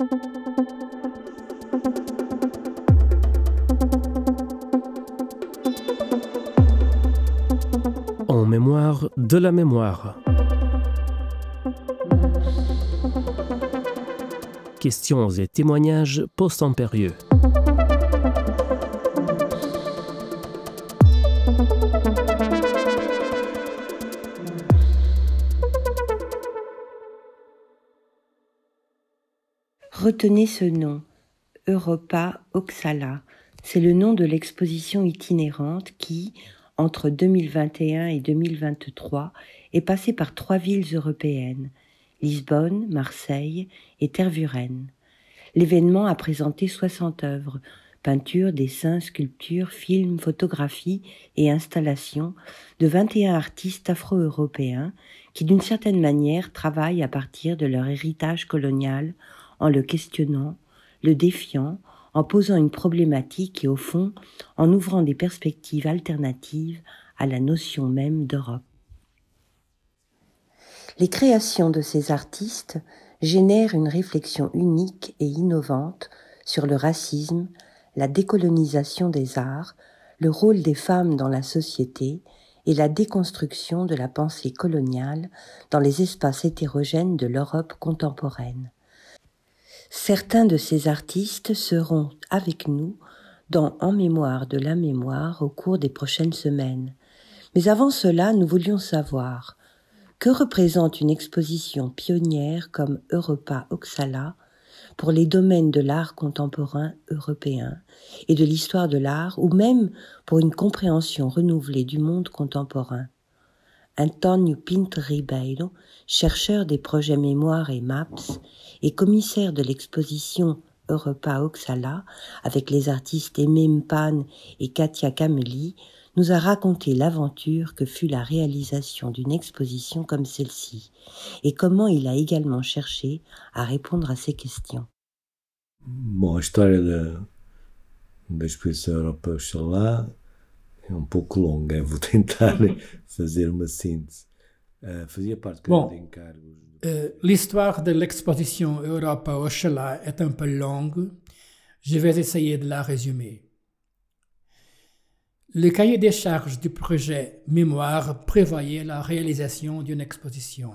En mémoire de la mémoire. Questions et témoignages post-impérieux. Retenez ce nom, Europa Oxala. C'est le nom de l'exposition itinérante qui, entre 2021 et 2023, est passée par trois villes européennes, Lisbonne, Marseille et Tervuren. L'événement a présenté 60 œuvres, peintures, dessins, sculptures, films, photographies et installations de 21 artistes afro-européens qui d'une certaine manière travaillent à partir de leur héritage colonial en le questionnant, le défiant, en posant une problématique et au fond en ouvrant des perspectives alternatives à la notion même d'Europe. Les créations de ces artistes génèrent une réflexion unique et innovante sur le racisme, la décolonisation des arts, le rôle des femmes dans la société et la déconstruction de la pensée coloniale dans les espaces hétérogènes de l'Europe contemporaine. Certains de ces artistes seront avec nous dans En mémoire de la mémoire au cours des prochaines semaines. Mais avant cela, nous voulions savoir que représente une exposition pionnière comme Europa Oxala pour les domaines de l'art contemporain européen et de l'histoire de l'art ou même pour une compréhension renouvelée du monde contemporain? Antonio Pinto Ribeiro, chercheur des projets Mémoire et MAPS et commissaire de l'exposition Europa Oxala avec les artistes Aimé Mpan et Katia Cameli, nous a raconté l'aventure que fut la réalisation d'une exposition comme celle-ci et comment il a également cherché à répondre à ces questions. Bom, a história da, exposição Europa é um pouco longa, vou tentar fazer uma síntese. Uh, fazia parte de encargos. Uh, L'histoire de l'exposition Europa Oxalá est un peu longue. Je vais essayer de la résumer. Le cahier des charges du projet Mémoire prévoyait la réalisation d'une exposition.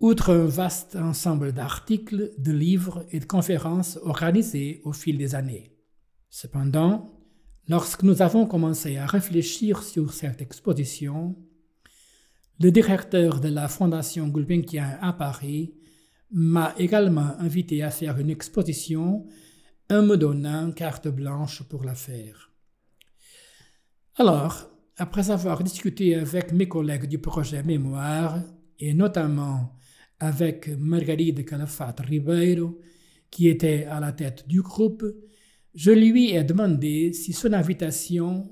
Outre un vaste ensemble d'articles, de livres et de conférences organisés au fil des années. Cependant, lorsque nous avons commencé à réfléchir sur cette exposition, le directeur de la Fondation Gulbenkian à Paris m'a également invité à faire une exposition en me donnant carte blanche pour la faire. Alors, après avoir discuté avec mes collègues du projet Mémoire, et notamment avec Margaride Calafat Ribeiro, qui était à la tête du groupe, je lui ai demandé si son invitation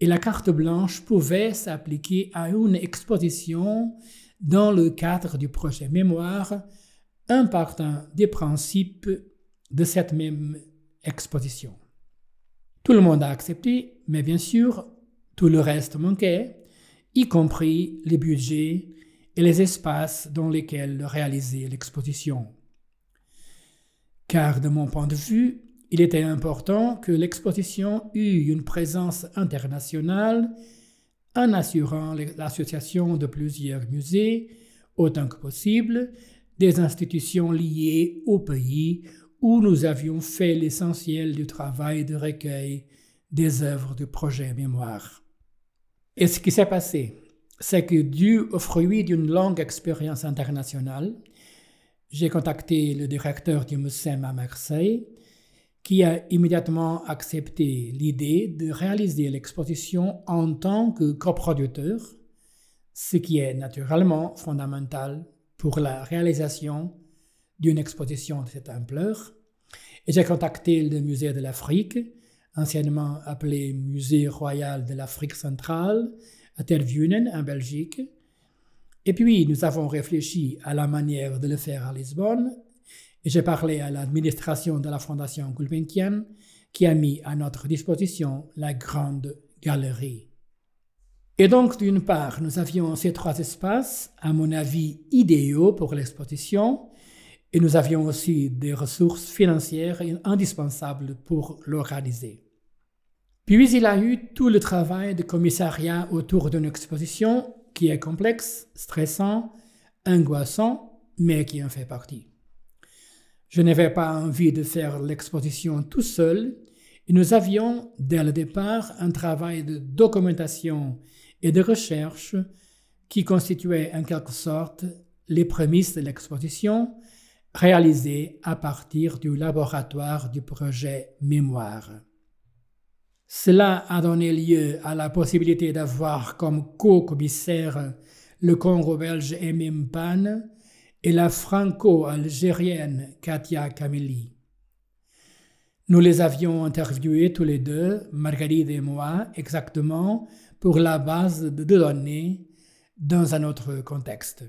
et la carte blanche pouvaient s'appliquer à une exposition dans le cadre du projet Mémoire, en partant des principes de cette même exposition. Tout le monde a accepté, mais bien sûr, tout le reste manquait, y compris les budgets et les espaces dans lesquels réaliser l'exposition. Car de mon point de vue, il était important que l'exposition eût une présence internationale en assurant l'association de plusieurs musées, autant que possible, des institutions liées au pays où nous avions fait l'essentiel du travail de recueil des œuvres du projet Mémoire. Et ce qui s'est passé, c'est que dû au fruit d'une longue expérience internationale, j'ai contacté le directeur du MUSEM à Marseille, qui a immédiatement accepté l'idée de réaliser l'exposition en tant que coproducteur, ce qui est naturellement fondamental pour la réalisation d'une exposition de cette ampleur. Et j'ai contacté le musée de l'Afrique, anciennement appelé Musée royal de l'Afrique centrale, à Tervunen, en Belgique. Et puis, nous avons réfléchi à la manière de le faire à Lisbonne, j'ai parlé à l'administration de la Fondation Gulbenkian, qui a mis à notre disposition la grande galerie. Et donc, d'une part, nous avions ces trois espaces, à mon avis, idéaux pour l'exposition, et nous avions aussi des ressources financières indispensables pour l'organiser. Puis il a eu tout le travail de commissariat autour d'une exposition qui est complexe, stressant, angoissant, mais qui en fait partie. Je n'avais pas envie de faire l'exposition tout seul et nous avions, dès le départ, un travail de documentation et de recherche qui constituait en quelque sorte les prémices de l'exposition réalisée à partir du laboratoire du projet Mémoire. Cela a donné lieu à la possibilité d'avoir comme co-commissaire le Congo-belge Emim Pan et la franco-algérienne Katia Kameli. Nous les avions interviewés tous les deux, Marguerite et moi, exactement pour la base de données dans un autre contexte.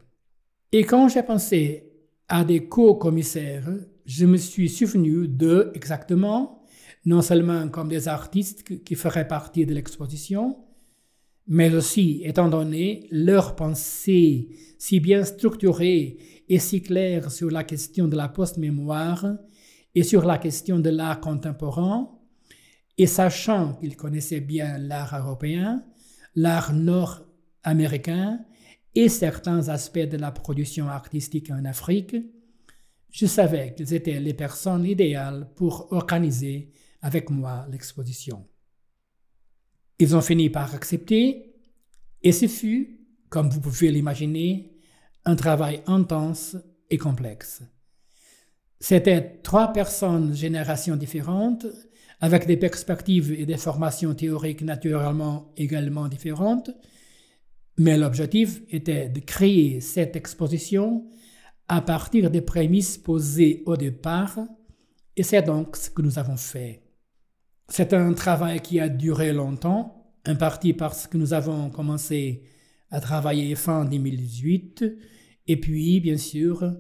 Et quand j'ai pensé à des co-commissaires, je me suis souvenu d'eux exactement, non seulement comme des artistes qui feraient partie de l'exposition, mais aussi, étant donné leur pensée si bien structurée et si claire sur la question de la post-mémoire et sur la question de l'art contemporain, et sachant qu'ils connaissaient bien l'art européen, l'art nord-américain et certains aspects de la production artistique en Afrique, je savais qu'ils étaient les personnes idéales pour organiser avec moi l'exposition. Ils ont fini par accepter et ce fut, comme vous pouvez l'imaginer, un travail intense et complexe. C'était trois personnes, générations différentes, avec des perspectives et des formations théoriques naturellement également différentes, mais l'objectif était de créer cette exposition à partir des prémices posées au départ, et c'est donc ce que nous avons fait. C'est un travail qui a duré longtemps, en partie parce que nous avons commencé à travailler fin 2018, et puis, bien sûr,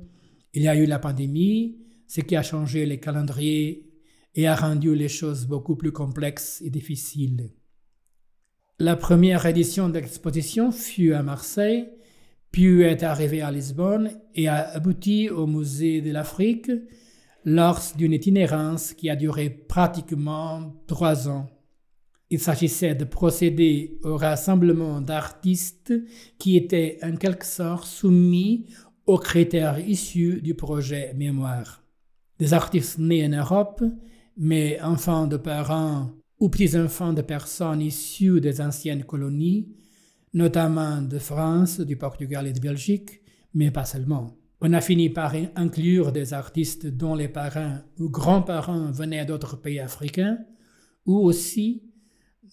il y a eu la pandémie, ce qui a changé les calendriers et a rendu les choses beaucoup plus complexes et difficiles. La première édition de l'exposition fut à Marseille, puis est arrivée à Lisbonne et a abouti au Musée de l'Afrique lors d'une itinérance qui a duré pratiquement trois ans. Il s'agissait de procéder au rassemblement d'artistes qui étaient en quelque sorte soumis aux critères issus du projet Mémoire. Des artistes nés en Europe, mais enfants de parents ou petits-enfants de personnes issues des anciennes colonies, notamment de France, du Portugal et de Belgique, mais pas seulement. On a fini par inclure des artistes dont les parents ou grands-parents venaient d'autres pays africains, ou aussi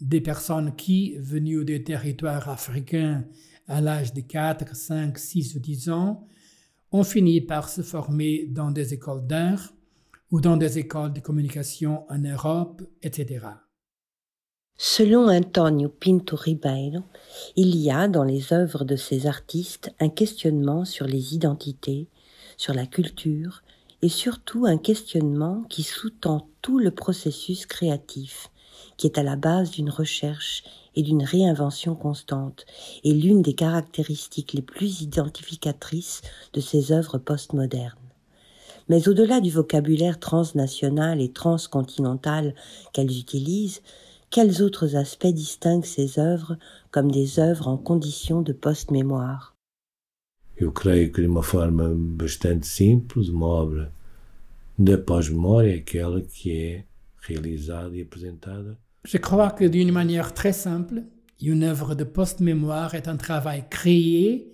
des personnes qui, venues des territoires africains à l'âge de 4, 5, 6 ou 10 ans, ont fini par se former dans des écoles d'art ou dans des écoles de communication en Europe, etc. Selon Antonio Pinto Ribeiro, il y a dans les œuvres de ces artistes un questionnement sur les identités, sur la culture et surtout un questionnement qui sous-tend tout le processus créatif, qui est à la base d'une recherche et d'une réinvention constante, et l'une des caractéristiques les plus identificatrices de ces œuvres postmodernes. Mais au-delà du vocabulaire transnational et transcontinental qu'elles utilisent, quels autres aspects distinguent ces œuvres comme des œuvres en condition de post-mémoire? Eu que de forma bastante simples, uma obra da pós-memória é aquela que é realizada e apresentada. Je crois que d'une manière très simple, une œuvre de post-mémoire est un travail créé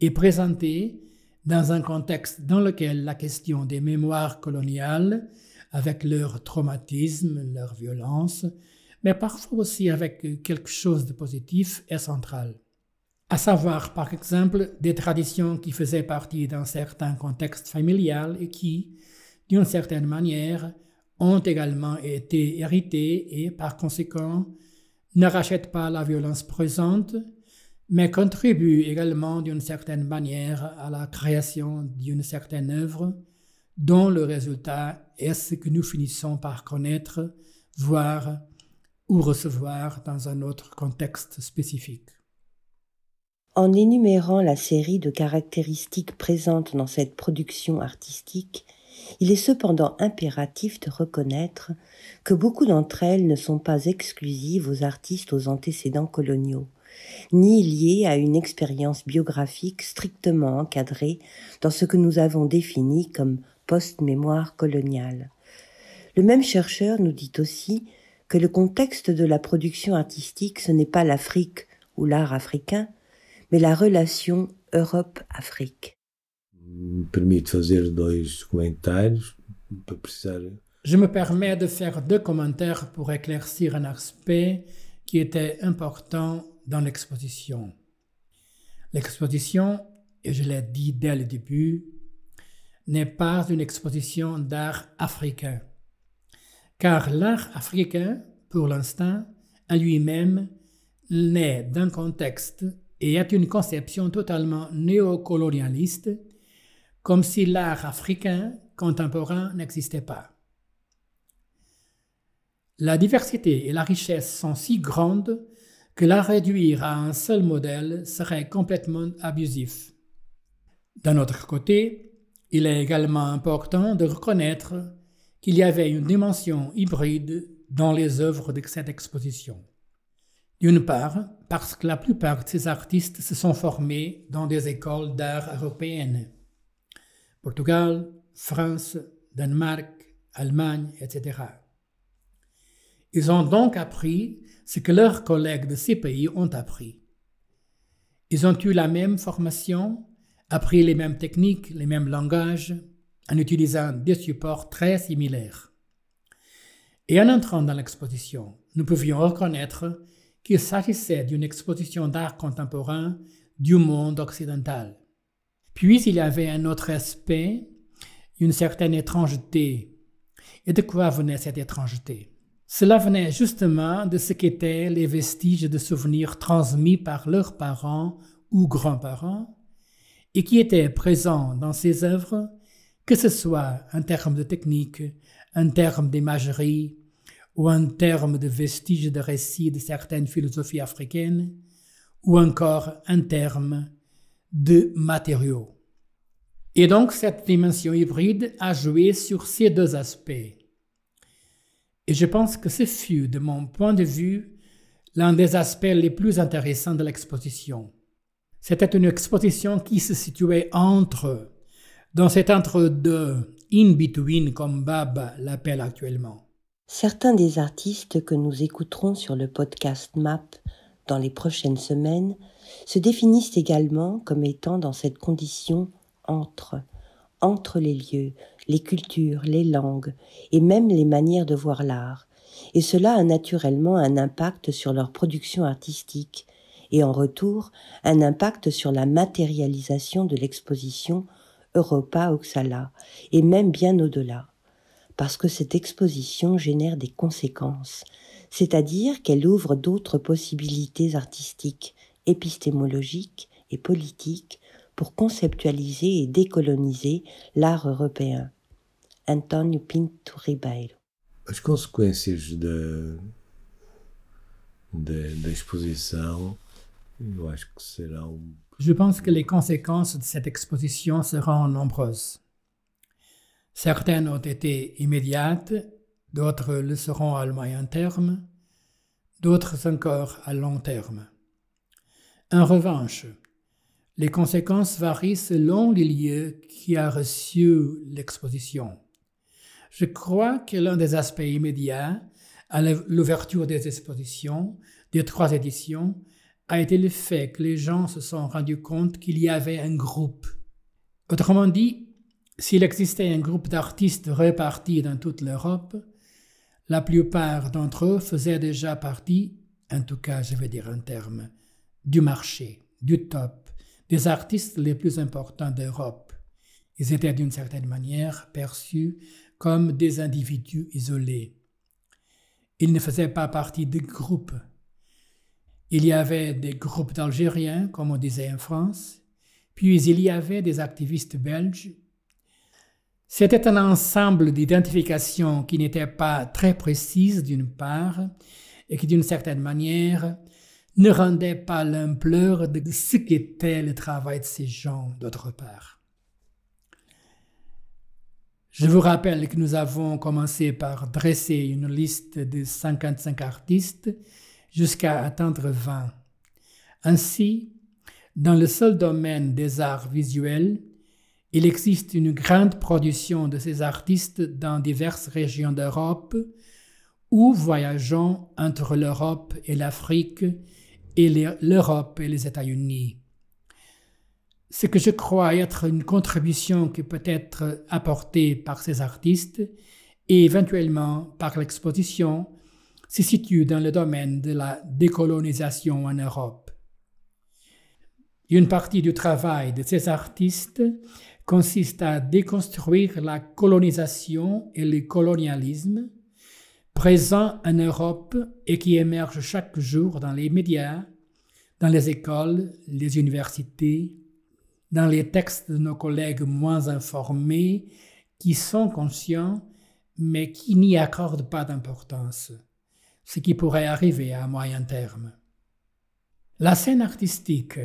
et présenté dans un contexte dans lequel la question des mémoires coloniales, avec leur traumatisme, leur violence, mais parfois aussi avec quelque chose de positif, est centrale. À savoir, par exemple, des traditions qui faisaient partie d'un certain contexte familial et qui, d'une certaine manière, ont également été héritées et, par conséquent, ne rachètent pas la violence présente, mais contribue également d'une certaine manière à la création d'une certaine œuvre dont le résultat est ce que nous finissons par connaître, voir ou recevoir dans un autre contexte spécifique. En énumérant la série de caractéristiques présentes dans cette production artistique, il est cependant impératif de reconnaître que beaucoup d'entre elles ne sont pas exclusives aux artistes aux antécédents coloniaux, ni liées à une expérience biographique strictement encadrée dans ce que nous avons défini comme post-mémoire coloniale. Le même chercheur nous dit aussi que le contexte de la production artistique, ce n'est pas l'Afrique ou l'art africain, mais la relation Europe-Afrique. Je me permets de faire deux commentaires pour éclaircir un aspect qui était important dans l'exposition. L'exposition, et je l'ai dit dès le début, n'est pas une exposition d'art africain, car l'art africain, pour l'instant, en lui-même, naît d'un contexte et est une conception totalement néocolonialiste, comme si l'art africain contemporain n'existait pas. La diversité et la richesse sont si grandes que la réduire à un seul modèle serait complètement abusif. D'un autre côté, il est également important de reconnaître qu'il y avait une dimension hybride dans les œuvres de cette exposition. D'une part, parce que la plupart de ces artistes se sont formés dans des écoles d'art européennes. Portugal, France, Danemark, Allemagne, etc. Ils ont donc appris ce que leurs collègues de ces pays ont appris. Ils ont eu la même formation, appris les mêmes techniques, les mêmes langages, en utilisant des supports très similaires. Et en entrant dans l'exposition, nous pouvions reconnaître qu'il s'agissait d'une exposition d'art contemporain du monde occidental. Puis il avait un autre aspect, une certaine étrangeté. Et de quoi venait cette étrangeté? Cela venait justement de ce qu'étaient les vestiges de souvenirs transmis par leurs parents ou grands-parents et qui étaient présents dans ces œuvres, que ce soit en termes de technique, en termes d'imagerie ou en termes de vestiges de récits de certaines philosophies africaines, ou encore en termes de matériaux. Et donc cette dimension hybride a joué sur ces deux aspects et je pense que ce fut, de mon point de vue, l'un des aspects les plus intéressants de l'exposition. C'était une exposition qui se situait entre, dans cet entre-deux, in-between comme Bab l'appelle actuellement. Certains des artistes que nous écouterons sur le podcast MAP dans les prochaines semaines se définissent également comme étant dans cette condition entre, entre les lieux, les cultures, les langues et même les manières de voir l'art, et cela a naturellement un impact sur leur production artistique, et en retour un impact sur la matérialisation de l'exposition Europa Oxala, et même bien au-delà, parce que cette exposition génère des conséquences, c'est-à-dire qu'elle ouvre d'autres possibilités artistiques, épistémologiques et politiques pour conceptualiser et décoloniser l'art européen. Antonio Pinto Ribeiro. As consequências da, da, da exposição, eu acho que serão. Je pense que les conséquences de cette exposition seront nombreuses. Certaines ont été immédiates, d'autres le seront à moyen terme, d'autres encore à long terme. En revanche, les conséquences varient selon les lieux qui a reçu l'exposition. Je crois que l'un des aspects immédiats à l'ouverture des expositions, des trois éditions, a été le fait que les gens se sont rendus compte qu'il y avait un groupe. Autrement dit, s'il existait un groupe d'artistes répartis dans toute l'Europe, la plupart d'entre eux faisaient déjà partie, en tout cas je vais dire un terme, du marché, du top, des artistes les plus importants d'Europe. Ils étaient d'une certaine manière perçus comme des individus isolés. Ils ne faisaient pas partie de groupes. Il y avait des groupes d'Algériens, comme on disait en France, puis il y avait des activistes belges. C'était un ensemble d'identifications qui n'étaient pas très précises d'une part, et qui d'une certaine manière ne rendait pas l'ampleur de ce qu'était le travail de ces gens d'autre part. Je vous rappelle que nous avons commencé par dresser une liste de 55 artistes jusqu'à atteindre 20. Ainsi, dans le seul domaine des arts visuels, il existe une grande production de ces artistes dans diverses régions d'Europe ou voyageant entre l'Europe et l'Afrique et l'Europe et les États-Unis. Ce que je crois être une contribution qui peut être apportée par ces artistes et éventuellement par l'exposition se situe dans le domaine de la décolonisation en Europe. Une partie du travail de ces artistes consiste à déconstruire la colonisation et le colonialisme présents en Europe et qui émergent chaque jour dans les médias, dans les écoles, les universités, dans les textes de nos collègues moins informés qui sont conscients mais qui n'y accordent pas d'importance, ce qui pourrait arriver à moyen terme. La scène artistique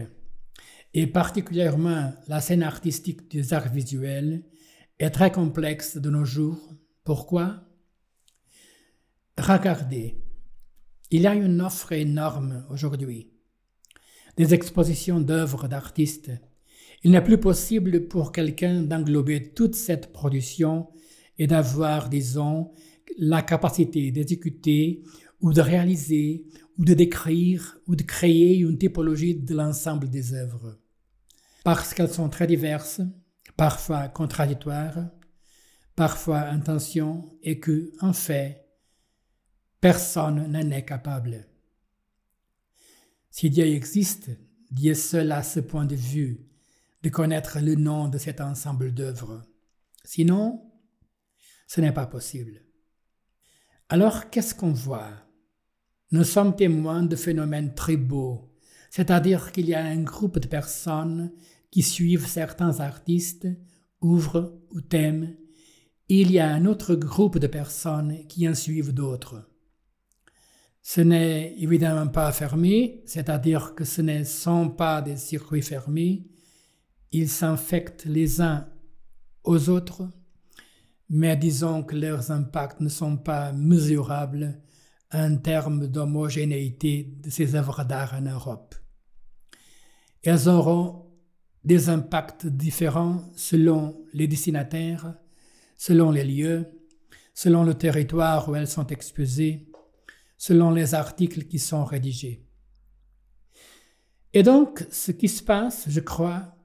et particulièrement la scène artistique des arts visuels, est très complexe de nos jours. Pourquoi? Regardez, il y a une offre énorme aujourd'hui. Des expositions d'œuvres d'artistes. Il n'est plus possible pour quelqu'un d'englober toute cette production et d'avoir, disons, la capacité d'exécuter ou de réaliser ou de décrire ou de créer une typologie de l'ensemble des œuvres parce qu'elles sont très diverses, parfois contradictoires, parfois intentions, et que, en fait, personne n'en est capable. Si Dieu existe, Dieu seul a ce point de vue de connaître le nom de cet ensemble d'œuvres. Sinon, ce n'est pas possible. Alors, qu'est-ce qu'on voit? Nous sommes témoins de phénomènes très beaux, c'est-à-dire qu'il y a un groupe de personnes qui suivent certains artistes, ouvrent ou thèmes, il y a un autre groupe de personnes qui en suivent d'autres. Ce n'est évidemment pas fermé, c'est-à-dire que ce ne sont pas des circuits fermés, ils s'infectent les uns aux autres, mais disons que leurs impacts ne sont pas mesurables en termes d'homogénéité de ces œuvres d'art en Europe. Elles auront des impacts différents selon les destinataires, selon les lieux, selon le territoire où elles sont exposées, selon les articles qui sont rédigés. Et donc, ce qui se passe, je crois,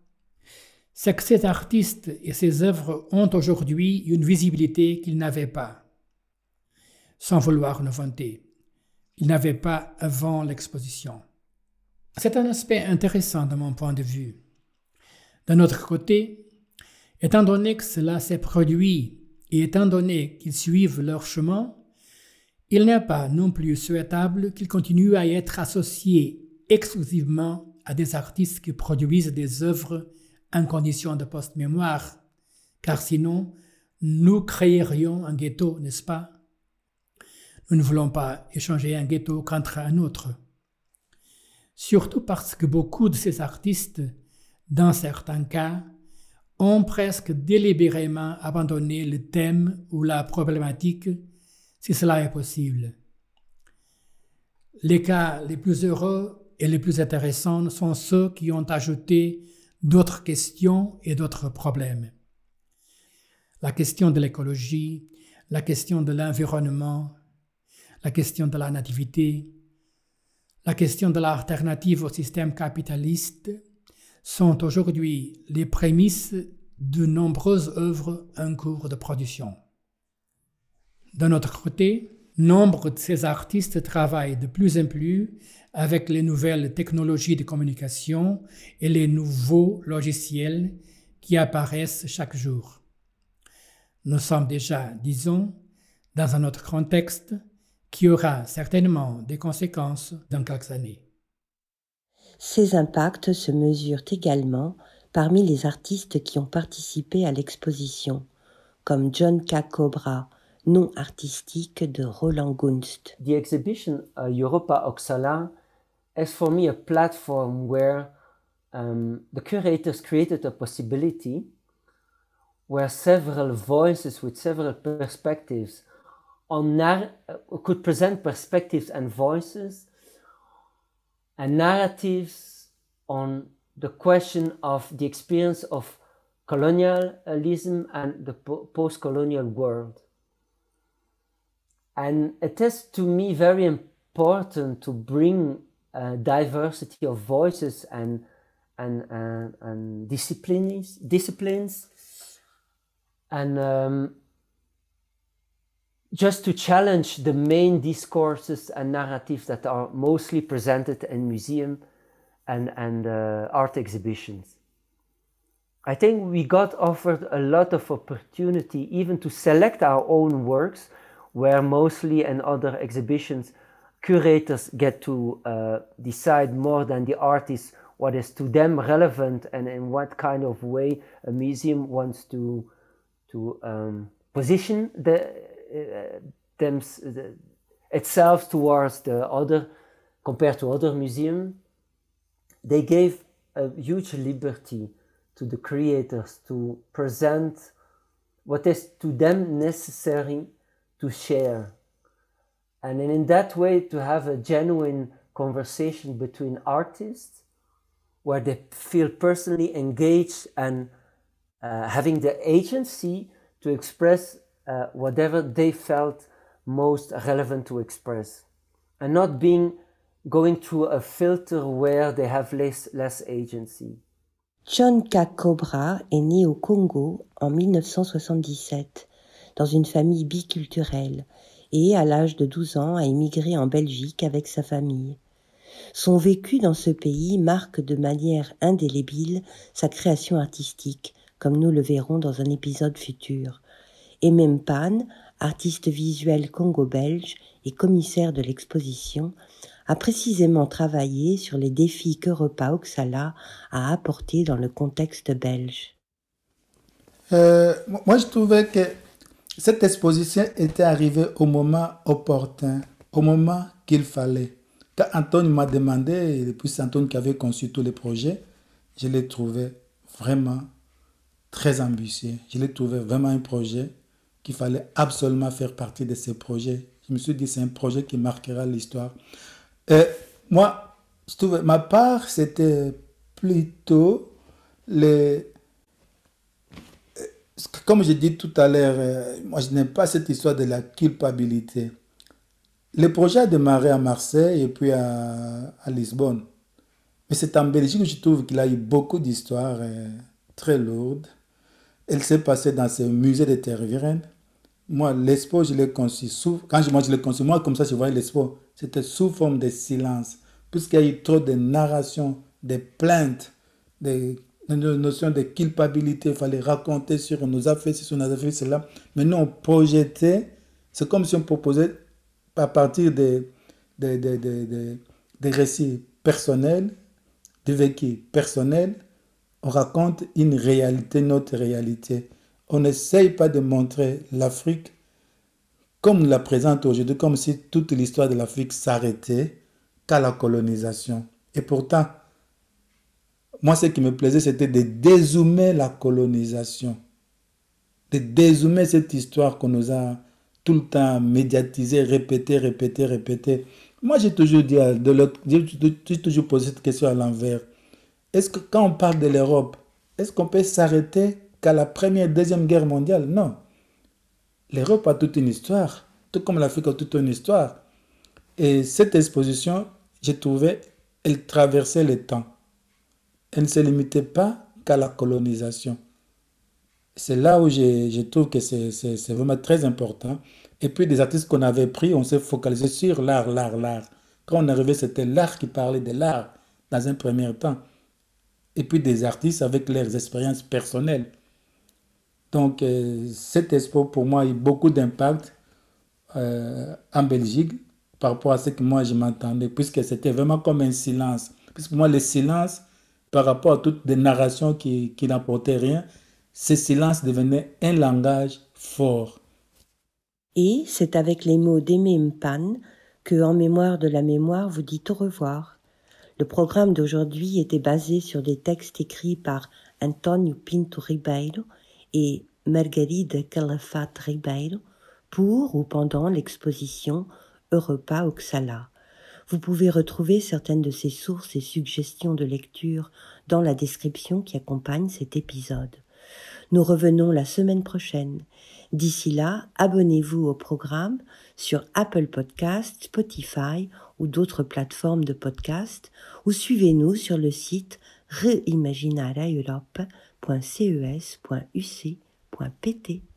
c'est que ces artistes et ces œuvres ont aujourd'hui une visibilité qu'ils n'avaient pas, sans vouloir nous vanter. Ils n'avaient pas avant l'exposition. C'est un aspect intéressant de mon point de vue. D'un autre côté, étant donné que cela s'est produit et étant donné qu'ils suivent leur chemin, il n'est pas non plus souhaitable qu'ils continuent à être associés exclusivement à des artistes qui produisent des œuvres en condition de post-mémoire, car sinon, nous créerions un ghetto, n'est-ce pas? Nous ne voulons pas échanger un ghetto contre un autre. Surtout parce que beaucoup de ces artistes dans certains cas, ont presque délibérément abandonné le thème ou la problématique, si cela est possible. Les cas les plus heureux et les plus intéressants sont ceux qui ont ajouté d'autres questions et d'autres problèmes. La question de l'écologie, la question de l'environnement, la question de la nativité, la question de l'alternative au système capitaliste, sont aujourd'hui les prémices de nombreuses œuvres en cours de production. D'un autre côté, nombre de ces artistes travaillent de plus en plus avec les nouvelles technologies de communication et les nouveaux logiciels qui apparaissent chaque jour. Nous sommes déjà, disons, dans un autre contexte qui aura certainement des conséquences dans quelques années. Ces impacts se mesurent également parmi les artistes qui ont participé à l'exposition, comme John K. Cobra, nom artistique de Roland Gunst. The exhibition uh, Europa Oxala as for me a platform where um, the curators created a possibility where several voices with several perspectives on nar- uh, could present perspectives and voices and narratives on the question of the experience of colonialism and the po- post-colonial world. And it is to me very important to bring a diversity of voices and and and, and disciplines disciplines and um, just to challenge the main discourses and narratives that are mostly presented in museum and and uh, art exhibitions. I think we got offered a lot of opportunity even to select our own works, where mostly in other exhibitions curators get to uh, decide more than the artists what is to them relevant and in what kind of way a museum wants to to um, position the, them the, itself towards the other compared to other museums they gave a huge liberty to the creators to present what is to them necessary to share. And in that way to have a genuine conversation between artists where they feel personally engaged and uh, having the agency to express uh, whatever they felt most relevant to express and not being going through a filter where they have less, less agency. John K. Cobra est né au Congo en 1977 dans une famille biculturelle et, à l'âge de 12 ans, a émigré en Belgique avec sa famille. Son vécu dans ce pays marque de manière indélébile sa création artistique, comme nous le verrons dans un épisode futur. Et même Pan, artiste visuel congo-belge et commissaire de l'exposition, a précisément travaillé sur les défis qu'Europa Oxala a apportés dans le contexte belge. Euh, moi, je trouvais que cette exposition était arrivée au moment opportun, au moment qu'il fallait. Quand Antoine m'a demandé, et puis c'est Antoine qui avait conçu tous les projets, je l'ai trouvé vraiment très ambitieux. Je l'ai trouvé vraiment un projet qu'il fallait absolument faire partie de ces projets. Je me suis dit, c'est un projet qui marquera l'histoire. Et moi, je trouvais, ma part, c'était plutôt les, comme je dis tout à l'heure, euh, moi je n'aime pas cette histoire de la culpabilité. Le projet a démarré à Marseille et puis à, Lisbonne. Mais c'est en Belgique que je trouve qu'il a eu beaucoup d'histoires euh, très lourdes. Elle s'est passée dans ce musée de Tervuren. Moi, l'expo, je l'ai conçu sous... Quand je, moi, je l'ai conçu, moi, comme ça, je voyais l'expo. C'était sous forme de silence. Puisqu'il y a eu trop de narrations, de plaintes, de une notion de culpabilité, il fallait raconter sur on nous a fait ceci, on nous a fait cela. Nous, on projetait, c'est comme si on proposait à partir des, des, des, des, des récits personnels, des vécus personnels, on raconte une réalité, notre réalité. On n'essaye pas de montrer l'Afrique comme la présente aujourd'hui, comme si toute l'histoire de l'Afrique s'arrêtait qu'à la colonisation. Et pourtant, moi, ce qui me plaisait, c'était de dézoomer la colonisation, de dézoomer cette histoire qu'on nous a tout le temps médiatisée, répétée, répétée, répétée. Moi, j'ai toujours dit, j'ai toujours posé cette question à l'envers. Est-ce que quand on parle de l'Europe, est-ce qu'on peut s'arrêter qu'à la première, deuxième guerre mondiale Non. L'Europe a toute une histoire, tout comme l'Afrique a toute une histoire. Et cette exposition, j'ai trouvé, elle traversait le temps elle ne se limitait pas qu'à la colonisation. C'est là où je, trouve que c'est vraiment très important. Et puis des artistes qu'on avait pris, on s'est focalisé sur l'art, l'art, l'art. Quand on arrivait, c'était l'art qui parlait de l'art dans un premier temps. Et puis des artistes avec leurs expériences personnelles. Donc euh, cet expo pour moi a eu beaucoup d'impact euh, en Belgique par rapport à ce que moi je m'entendais, puisque c'était vraiment comme un silence. Puisque moi le silence, par rapport à toutes les narrations qui, qui n'apportaient rien, ce silence devenait un langage fort. Et c'est avec les mots d'Aimé Mpan que, en mémoire de la mémoire, vous dites au revoir. Le programme d'aujourd'hui était basé sur des textes écrits par Antonio Pinto Ribeiro et Margarida Calafate Ribeiro pour ou pendant l'exposition Europa Oxala. Vous pouvez retrouver certaines de ces sources et suggestions de lecture dans la description qui accompagne cet épisode. Nous revenons la semaine prochaine. D'ici là, abonnez-vous au programme sur Apple Podcast, Spotify ou d'autres plateformes de podcast ou suivez-nous sur le site reimaginaraeurope.ces.uc.pt.